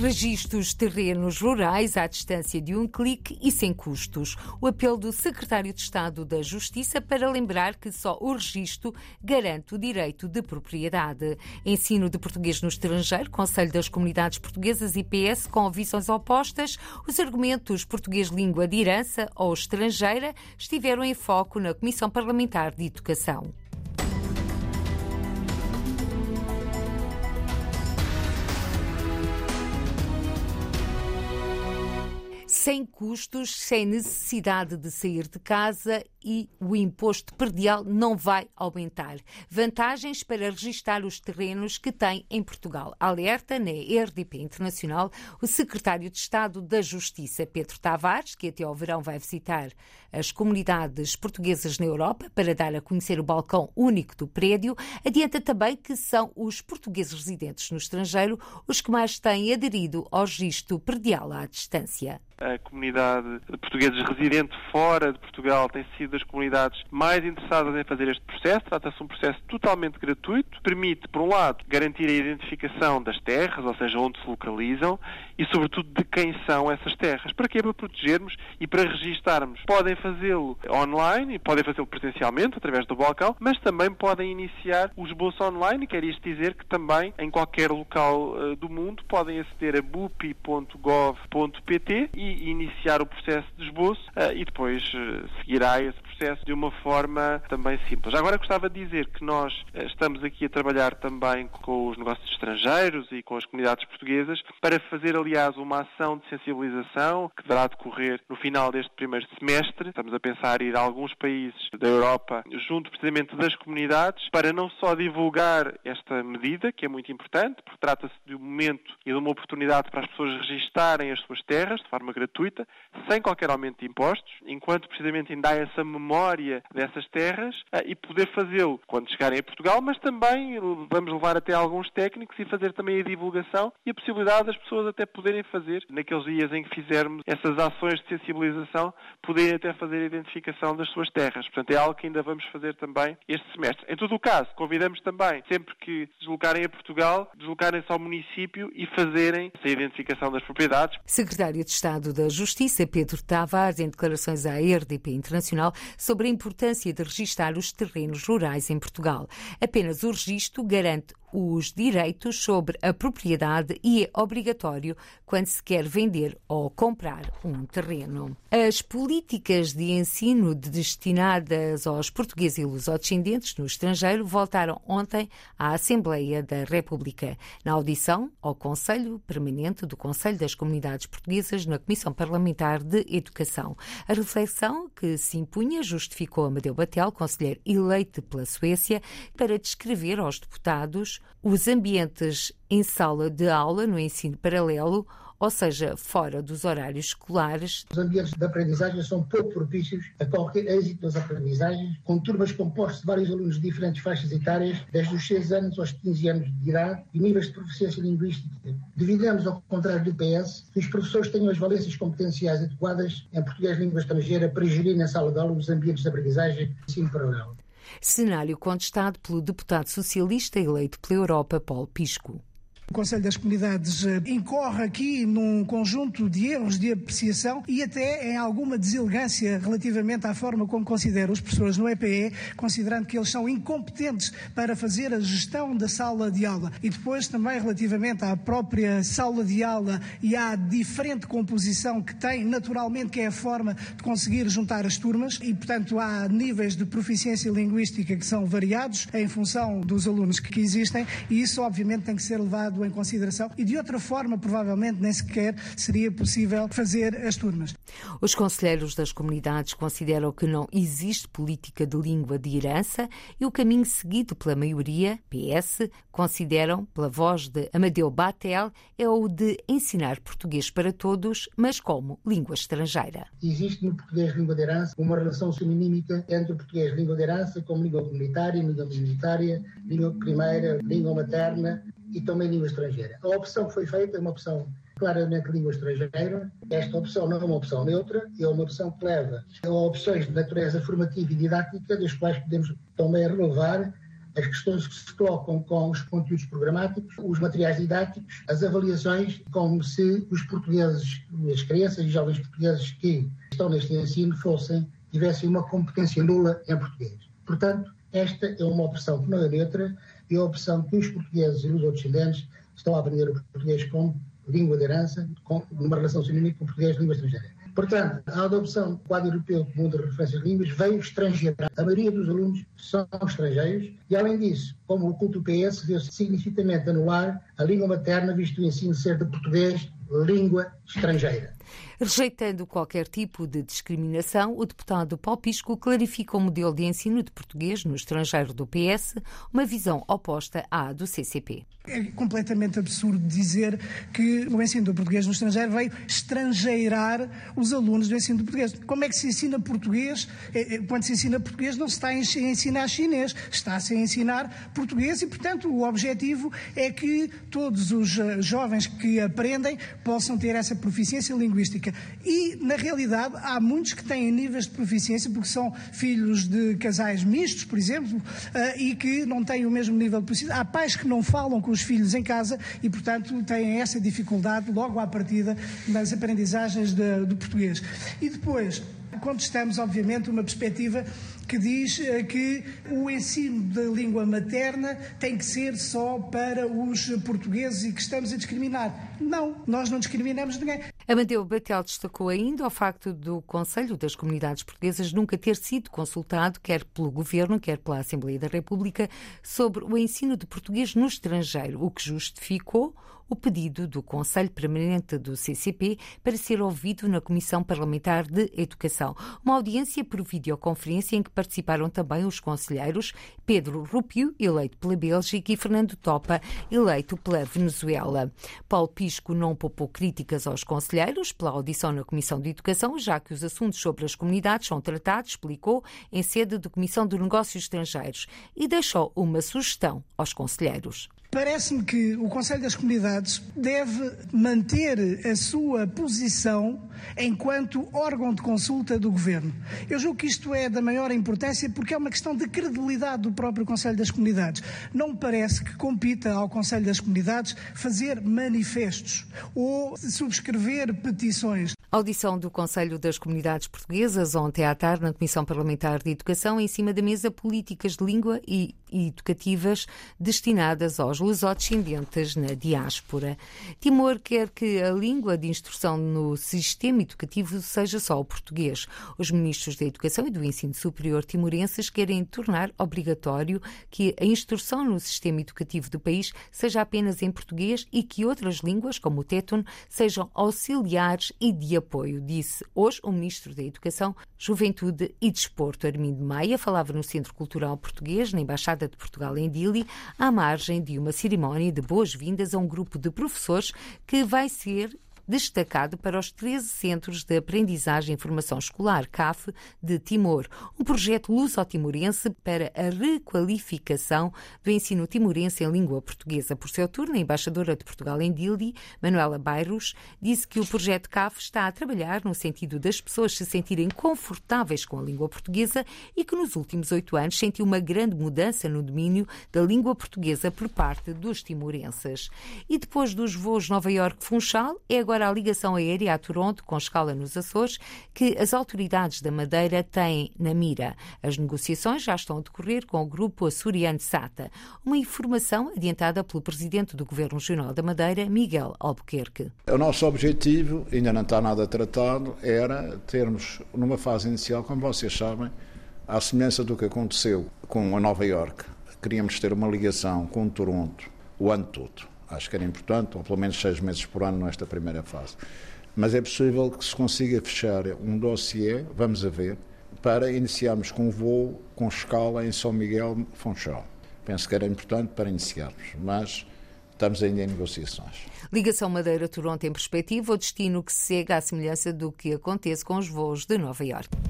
Registros terrenos rurais à distância de um clique e sem custos. O apelo do Secretário de Estado da Justiça para lembrar que só o registro garante o direito de propriedade. Ensino de português no estrangeiro, Conselho das Comunidades Portuguesas e PS com visões opostas. Os argumentos português língua de herança ou estrangeira estiveram em foco na Comissão Parlamentar de Educação. Sem custos, sem necessidade de sair de casa e o imposto perdial não vai aumentar. Vantagens para registar os terrenos que tem em Portugal. Alerta na RDP Internacional o secretário de Estado da Justiça, Pedro Tavares, que até ao verão vai visitar as comunidades portuguesas na Europa para dar a conhecer o balcão único do prédio. Adianta também que são os portugueses residentes no estrangeiro os que mais têm aderido ao registro perdial à distância a comunidade de portugueses residente fora de Portugal tem sido das comunidades mais interessadas em fazer este processo. Trata-se de um processo totalmente gratuito, permite, por um lado, garantir a identificação das terras, ou seja, onde se localizam, e, sobretudo, de quem são essas terras. Para quê? Para protegermos e para registarmos. Podem fazê-lo online e podem fazê-lo presencialmente, através do balcão, mas também podem iniciar o esboço online, quer isto dizer que também, em qualquer local uh, do mundo, podem aceder a bupi.gov.pt e iniciar o processo de esboço uh, e depois uh, seguirá esse processo de uma forma também simples. Agora gostava de dizer que nós uh, estamos aqui a trabalhar também com os negócios estrangeiros e com as comunidades portuguesas para fazer, aliás, uma ação de sensibilização que deverá decorrer no final deste primeiro semestre. Estamos a pensar ir a alguns países da Europa junto precisamente das comunidades para não só divulgar esta medida, que é muito importante, porque trata-se de um momento e de uma oportunidade para as pessoas registarem as suas terras de forma gratuita, sem qualquer aumento de impostos, enquanto precisamente ainda há essa memória dessas terras ah, e poder fazê-lo quando chegarem a Portugal, mas também vamos levar até alguns técnicos e fazer também a divulgação e a possibilidade das pessoas até poderem fazer, naqueles dias em que fizermos essas ações de sensibilização, poderem até fazer a identificação das suas terras. Portanto, é algo que ainda vamos fazer também este semestre. Em todo o caso, convidamos também, sempre que se deslocarem a Portugal, deslocarem-se ao município e fazerem essa identificação das propriedades. Secretário de Estado da Justiça, Pedro Tavares, em declarações à RDP Internacional sobre a importância de registar os terrenos rurais em Portugal. Apenas o registro garante os direitos sobre a propriedade e é obrigatório quando se quer vender ou comprar um terreno. As políticas de ensino destinadas aos portugueses e lusodescendentes no estrangeiro voltaram ontem à Assembleia da República, na audição ao Conselho Permanente do Conselho das Comunidades Portuguesas na Comissão Parlamentar de Educação. A reflexão que se impunha justificou Amadeu Batel, conselheiro eleito pela Suécia, para descrever aos deputados os ambientes em sala de aula no ensino paralelo, ou seja, fora dos horários escolares. Os ambientes de aprendizagem são pouco propícios a qualquer êxito das aprendizagens, com turmas compostas de vários alunos de diferentes faixas etárias, desde os 6 anos aos 15 anos de idade, e níveis de proficiência linguística. Devidamos, ao contrário do PS, que os professores tenham as valências competenciais adequadas em português língua estrangeira para gerir na sala de aula os ambientes de aprendizagem ensino paralelo. Cenário contestado pelo deputado socialista eleito pela Europa, Paulo Pisco. O Conselho das Comunidades eh, incorre aqui num conjunto de erros de apreciação e até em alguma deselegância relativamente à forma como considera os professores no EPE, considerando que eles são incompetentes para fazer a gestão da sala de aula. E depois também relativamente à própria sala de aula e à diferente composição que tem, naturalmente, que é a forma de conseguir juntar as turmas e, portanto, há níveis de proficiência linguística que são variados em função dos alunos que existem e isso, obviamente, tem que ser levado levado em consideração e de outra forma, provavelmente, nem sequer seria possível fazer as turmas. Os conselheiros das comunidades consideram que não existe política de língua de herança e o caminho seguido pela maioria, PS, consideram, pela voz de Amadeu Batel, é o de ensinar português para todos, mas como língua estrangeira. Existe no português língua de herança uma relação seminímica entre o português língua de herança como língua comunitária, língua minoritária, língua primeira, língua materna, e também língua estrangeira. A opção que foi feita é uma opção claramente língua estrangeira. Esta opção não é uma opção neutra, é uma opção que leva a opções de natureza formativa e didática, das quais podemos também relevar as questões que se colocam com os conteúdos programáticos, os materiais didáticos, as avaliações, como se os portugueses, as crianças e jovens portugueses que estão neste ensino fossem, tivessem uma competência nula em português. Portanto, esta é uma opção que não é neutra e a opção que os portugueses e os outros descendentes estão a aprender o português como língua de herança, com, numa relação sinónima com o português língua estrangeira. Portanto, a adopção do quadro europeu comum de referências de línguas veio estrangeirar. A maioria dos alunos são estrangeiros e, além disso, como o culto PS vê-se significativamente anular a língua materna, visto o ensino ser de português língua estrangeira. Rejeitando qualquer tipo de discriminação, o deputado Paulo Pisco clarifica o modelo de ensino de português no estrangeiro do PS, uma visão oposta à do CCP. É completamente absurdo dizer que o ensino do português no estrangeiro veio estrangeirar os alunos do ensino do português. Como é que se ensina português? É, é, quando se ensina português não se está a ensinar chinês, está-se a ensinar português e, portanto, o objetivo é que todos os eh, jovens que aprendem possam ter essa proficiência linguística. E, na realidade, há muitos que têm níveis de proficiência porque são filhos de casais mistos, por exemplo, eh, e que não têm o mesmo nível de proficiência. Há pais que não falam com os filhos em casa e, portanto, têm essa dificuldade logo à partida nas aprendizagens do português. E depois, contestamos, obviamente, uma perspectiva que diz eh, que o ensino da língua materna tem que ser só para os portugueses e que estamos a discriminar. Não, nós não discriminamos ninguém. Amadeu Batel destacou ainda o facto do Conselho das Comunidades Portuguesas nunca ter sido consultado, quer pelo Governo, quer pela Assembleia da República, sobre o ensino de português no estrangeiro, o que justificou o pedido do Conselho Permanente do CCP para ser ouvido na Comissão Parlamentar de Educação. Uma audiência por videoconferência em que participaram também os conselheiros Pedro Rupio, eleito pela Bélgica, e Fernando Topa, eleito pela Venezuela. Paulo Pisco não poupou críticas aos conselheiros pela audição na Comissão de Educação, já que os assuntos sobre as comunidades são tratados, explicou, em sede de Comissão de Negócios Estrangeiros e deixou uma sugestão aos conselheiros. Parece-me que o Conselho das Comunidades deve manter a sua posição enquanto órgão de consulta do Governo. Eu julgo que isto é da maior importância porque é uma questão de credibilidade do próprio Conselho das Comunidades. Não me parece que compita ao Conselho das Comunidades fazer manifestos ou subscrever petições. Audição do Conselho das Comunidades Portuguesas ontem à tarde na Comissão Parlamentar de Educação, em cima da mesa políticas de língua e educativas destinadas aos lusodescendentes na diáspora. Timor quer que a língua de instrução no sistema educativo seja só o português. Os ministros da Educação e do Ensino Superior timorenses querem tornar obrigatório que a instrução no sistema educativo do país seja apenas em português e que outras línguas, como o téton, sejam auxiliares e de apoio, disse hoje o Ministro da Educação, Juventude e Desporto, Armindo Maia, falava no Centro Cultural Português, na Embaixada de Portugal em Dili, à margem de uma cerimónia de boas-vindas a um grupo de professores que vai ser destacado para os 13 Centros de Aprendizagem e Formação Escolar, CAF, de Timor, um projeto luso-timorense para a requalificação do ensino timorense em língua portuguesa. Por seu turno, a embaixadora de Portugal em Dili, Manuela Bairros, disse que o projeto CAF está a trabalhar no sentido das pessoas se sentirem confortáveis com a língua portuguesa e que nos últimos oito anos sentiu uma grande mudança no domínio da língua portuguesa por parte dos timorenses. E depois dos voos Nova York-Funchal, é agora para a ligação aérea a Toronto, com escala nos Açores, que as autoridades da Madeira têm na mira. As negociações já estão a decorrer com o grupo açoriano SATA. Uma informação adiantada pelo presidente do Governo Regional da Madeira, Miguel Albuquerque. O nosso objetivo, ainda não está nada tratado, era termos, numa fase inicial, como vocês sabem, à semelhança do que aconteceu com a Nova York, queríamos ter uma ligação com Toronto o ano todo Acho que era importante, ou pelo menos seis meses por ano nesta primeira fase. Mas é possível que se consiga fechar um dossiê, vamos a ver, para iniciarmos com um voo com escala em São Miguel Funchal. Penso que era importante para iniciarmos, mas estamos ainda em negociações. Ligação Madeira-Toronto em perspectiva, o destino que segue à semelhança do que acontece com os voos de Nova Iorque.